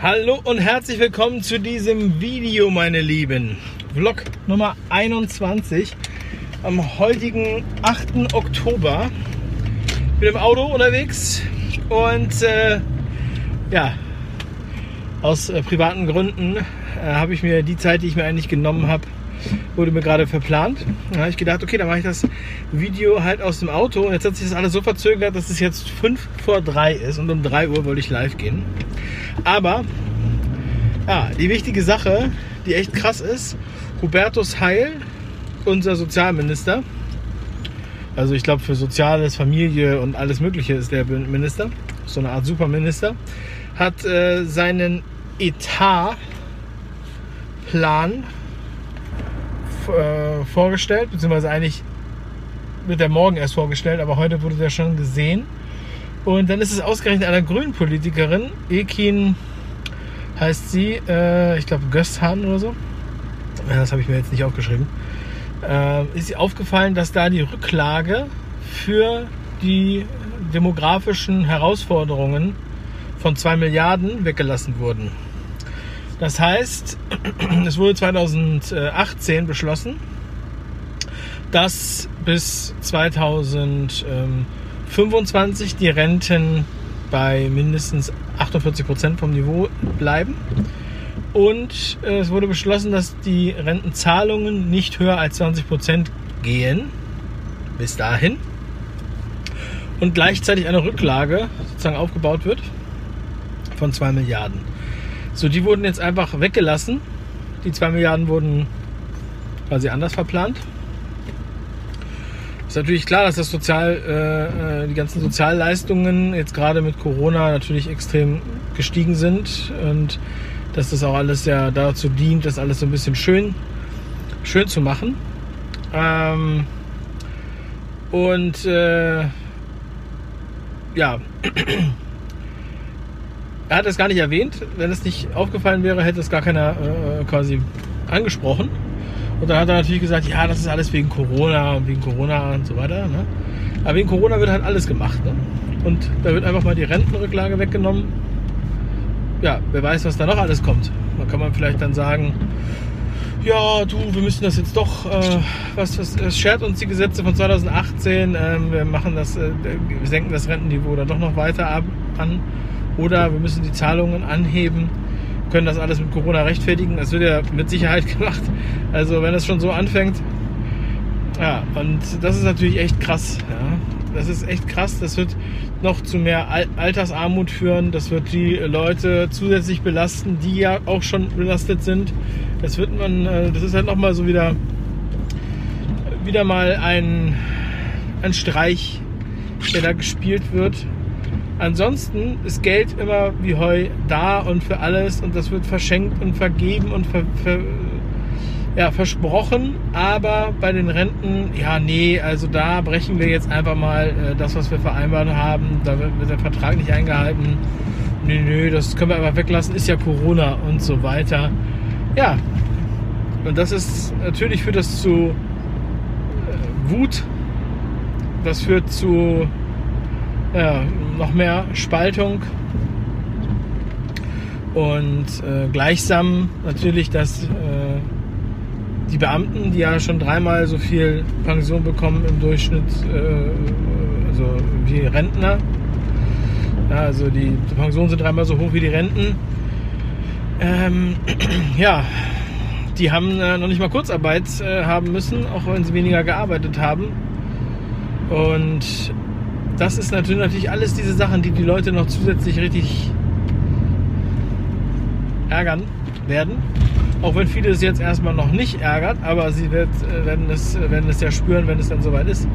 Hallo und herzlich willkommen zu diesem Video, meine Lieben. Vlog Nummer 21 am heutigen 8. Oktober. Ich bin im Auto unterwegs und äh, ja, aus äh, privaten Gründen äh, habe ich mir die Zeit, die ich mir eigentlich genommen habe, wurde mir gerade verplant. Da habe ich gedacht, okay, dann mache ich das Video halt aus dem Auto. Und jetzt hat sich das alles so verzögert, dass es jetzt 5 vor 3 ist und um 3 Uhr wollte ich live gehen. Aber ja, die wichtige Sache, die echt krass ist, Hubertus Heil, unser Sozialminister, also ich glaube für Soziales, Familie und alles Mögliche ist der Minister, so eine Art Superminister, hat äh, seinen Etatplan äh, vorgestellt, beziehungsweise eigentlich wird der morgen erst vorgestellt, aber heute wurde der schon gesehen. Und dann ist es ausgerechnet einer grünen Politikerin, Ekin heißt sie, äh, ich glaube Gösthan oder so. Das habe ich mir jetzt nicht aufgeschrieben. Äh, ist sie aufgefallen, dass da die Rücklage für die demografischen Herausforderungen von 2 Milliarden weggelassen wurden. Das heißt, es wurde 2018 beschlossen, dass bis 2025 die Renten bei mindestens 48 Prozent vom Niveau bleiben. Und äh, es wurde beschlossen, dass die Rentenzahlungen nicht höher als 20 Prozent gehen. Bis dahin. Und gleichzeitig eine Rücklage sozusagen aufgebaut wird von 2 Milliarden. So, die wurden jetzt einfach weggelassen. Die 2 Milliarden wurden quasi anders verplant. Ist natürlich klar, dass das Sozial, äh, äh, die ganzen Sozialleistungen jetzt gerade mit Corona natürlich extrem gestiegen sind und dass das auch alles ja dazu dient, das alles so ein bisschen schön, schön zu machen. Ähm, und äh, ja, er hat es gar nicht erwähnt. Wenn es nicht aufgefallen wäre, hätte es gar keiner äh, quasi angesprochen. Und dann hat er natürlich gesagt, ja, das ist alles wegen Corona und wegen Corona und so weiter. Ne? Aber wegen Corona wird halt alles gemacht. Ne? Und da wird einfach mal die Rentenrücklage weggenommen. Ja, wer weiß, was da noch alles kommt. Da kann man vielleicht dann sagen, ja, du, wir müssen das jetzt doch, äh, was, was, es schert uns die Gesetze von 2018, ähm, wir machen das, äh, wir senken das Rentenniveau dann doch noch weiter ab, an oder wir müssen die Zahlungen anheben, können das alles mit Corona rechtfertigen. Das wird ja mit Sicherheit gemacht. Also wenn es schon so anfängt. Ja, und das ist natürlich echt krass. Ja. Das ist echt krass. Das wird noch zu mehr Altersarmut führen. Das wird die Leute zusätzlich belasten, die ja auch schon belastet sind. Das wird man, äh, das ist halt nochmal so wieder, wieder mal ein, ein Streich, der da gespielt wird. Ansonsten ist Geld immer wie Heu da und für alles und das wird verschenkt und vergeben und ver, ver, ja, versprochen. Aber bei den Renten, ja, nee, also da brechen wir jetzt einfach mal äh, das, was wir vereinbart haben. Da wird, der Vertrag nicht eingehalten. Nö, nö, das können wir einfach weglassen. Ist ja Corona und so weiter. Ja, und das ist natürlich führt das zu äh, Wut. Das führt zu ja, noch mehr Spaltung. Und äh, gleichsam natürlich, dass äh, die Beamten, die ja schon dreimal so viel Pension bekommen im Durchschnitt, äh, also wie Rentner, ja, also die, Pensionen sind dreimal so hoch wie die Renten, ähm, ja, die haben äh, noch nicht mal Kurzarbeit äh, haben müssen, auch wenn sie weniger gearbeitet haben. Und das ist natürlich, natürlich alles diese Sachen, die die Leute noch zusätzlich richtig ärgern werden. Auch wenn viele es jetzt erstmal noch nicht ärgert, aber sie wird, äh, werden, es, werden es ja spüren, wenn es dann soweit ist.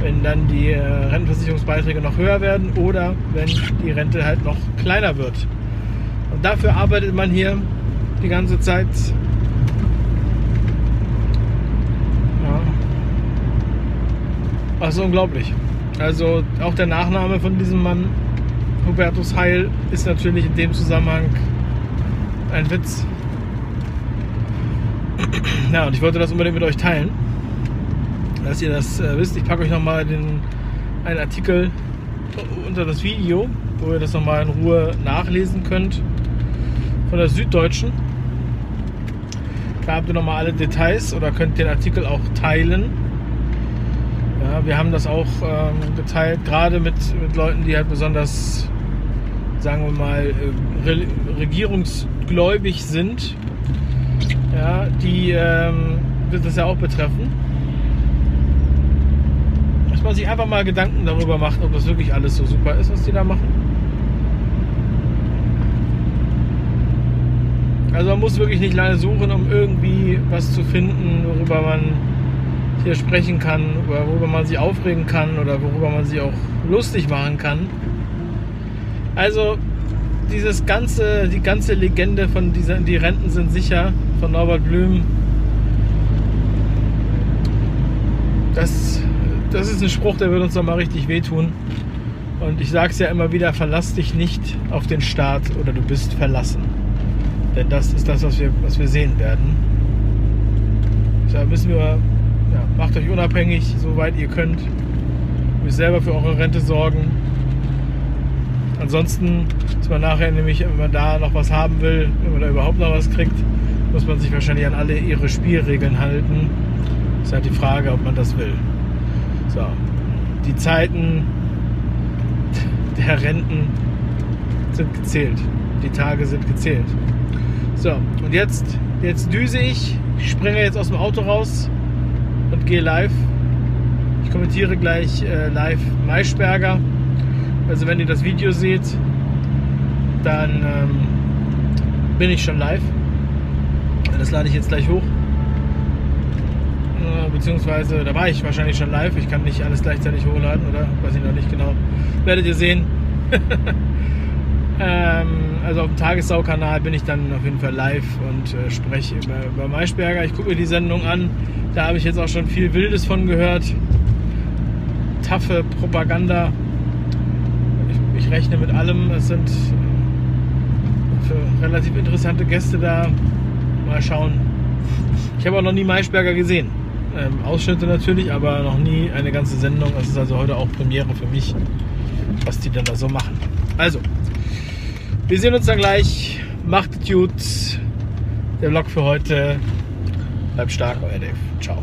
Wenn dann die äh, Rentenversicherungsbeiträge noch höher werden oder wenn die Rente halt noch kleiner wird. Und dafür arbeitet man hier die ganze Zeit. Ja. Das ist unglaublich. Also auch der Nachname von diesem Mann, Hubertus Heil, ist natürlich in dem Zusammenhang ein Witz. Ja, und ich wollte das unbedingt mit euch teilen, dass ihr das äh, wisst. Ich packe euch nochmal einen Artikel unter das Video, wo ihr das nochmal in Ruhe nachlesen könnt. Von der Süddeutschen. Da habt ihr nochmal alle Details oder könnt den Artikel auch teilen. Ja, wir haben das auch ähm, geteilt, gerade mit, mit Leuten, die halt besonders, sagen wir mal, äh, re regierungsgläubig sind. Ja, die ähm, wird das ja auch betreffen. Dass man sich einfach mal Gedanken darüber macht, ob das wirklich alles so super ist, was die da machen. Also man muss wirklich nicht lange suchen, um irgendwie was zu finden, worüber man hier sprechen kann, worüber man sich aufregen kann oder worüber man sich auch lustig machen kann. Also dieses ganze, die ganze Legende von dieser, die Renten sind sicher von Norbert Blüm, das, das ist ein Spruch, der wird uns noch mal richtig wehtun. Und ich sage es ja immer wieder, verlass dich nicht auf den Staat oder du bist verlassen. Denn das ist das, was wir, was wir sehen werden. Da müssen wir, ja, macht euch unabhängig, soweit ihr könnt. Müsst selber für eure Rente sorgen. Ansonsten ist man nachher nämlich, wenn man da noch was haben will, wenn man da überhaupt noch was kriegt, muss man sich wahrscheinlich an alle ihre Spielregeln halten. Ist halt die Frage, ob man das will. So, die Zeiten der Renten sind gezählt. Die Tage sind gezählt. So, und jetzt, jetzt düse ich. Ich springe jetzt aus dem Auto raus und gehe live. Ich kommentiere gleich äh, live Maischberger. Also wenn ihr das Video seht, dann ähm, bin ich schon live. Das lade ich jetzt gleich hoch. Äh, beziehungsweise, da war ich wahrscheinlich schon live. Ich kann nicht alles gleichzeitig hochladen, oder? Weiß ich noch nicht genau. Werdet ihr sehen. ähm, also auf dem Tagessau-Kanal bin ich dann auf jeden Fall live und äh, spreche über, über Maischberger. Ich gucke mir die Sendung an. Da habe ich jetzt auch schon viel Wildes von gehört. Taffe Propaganda. Ich, ich rechne mit allem. Es sind äh, relativ interessante Gäste da. Mal schauen. Ich habe auch noch nie Maischberger gesehen. Ähm, Ausschnitte natürlich, aber noch nie eine ganze Sendung. Das ist also heute auch Premiere für mich, was die dann da so machen. Also, wir sehen uns dann gleich. Macht gut. Der Vlog für heute. Bleibt stark, euer Dave. Ciao.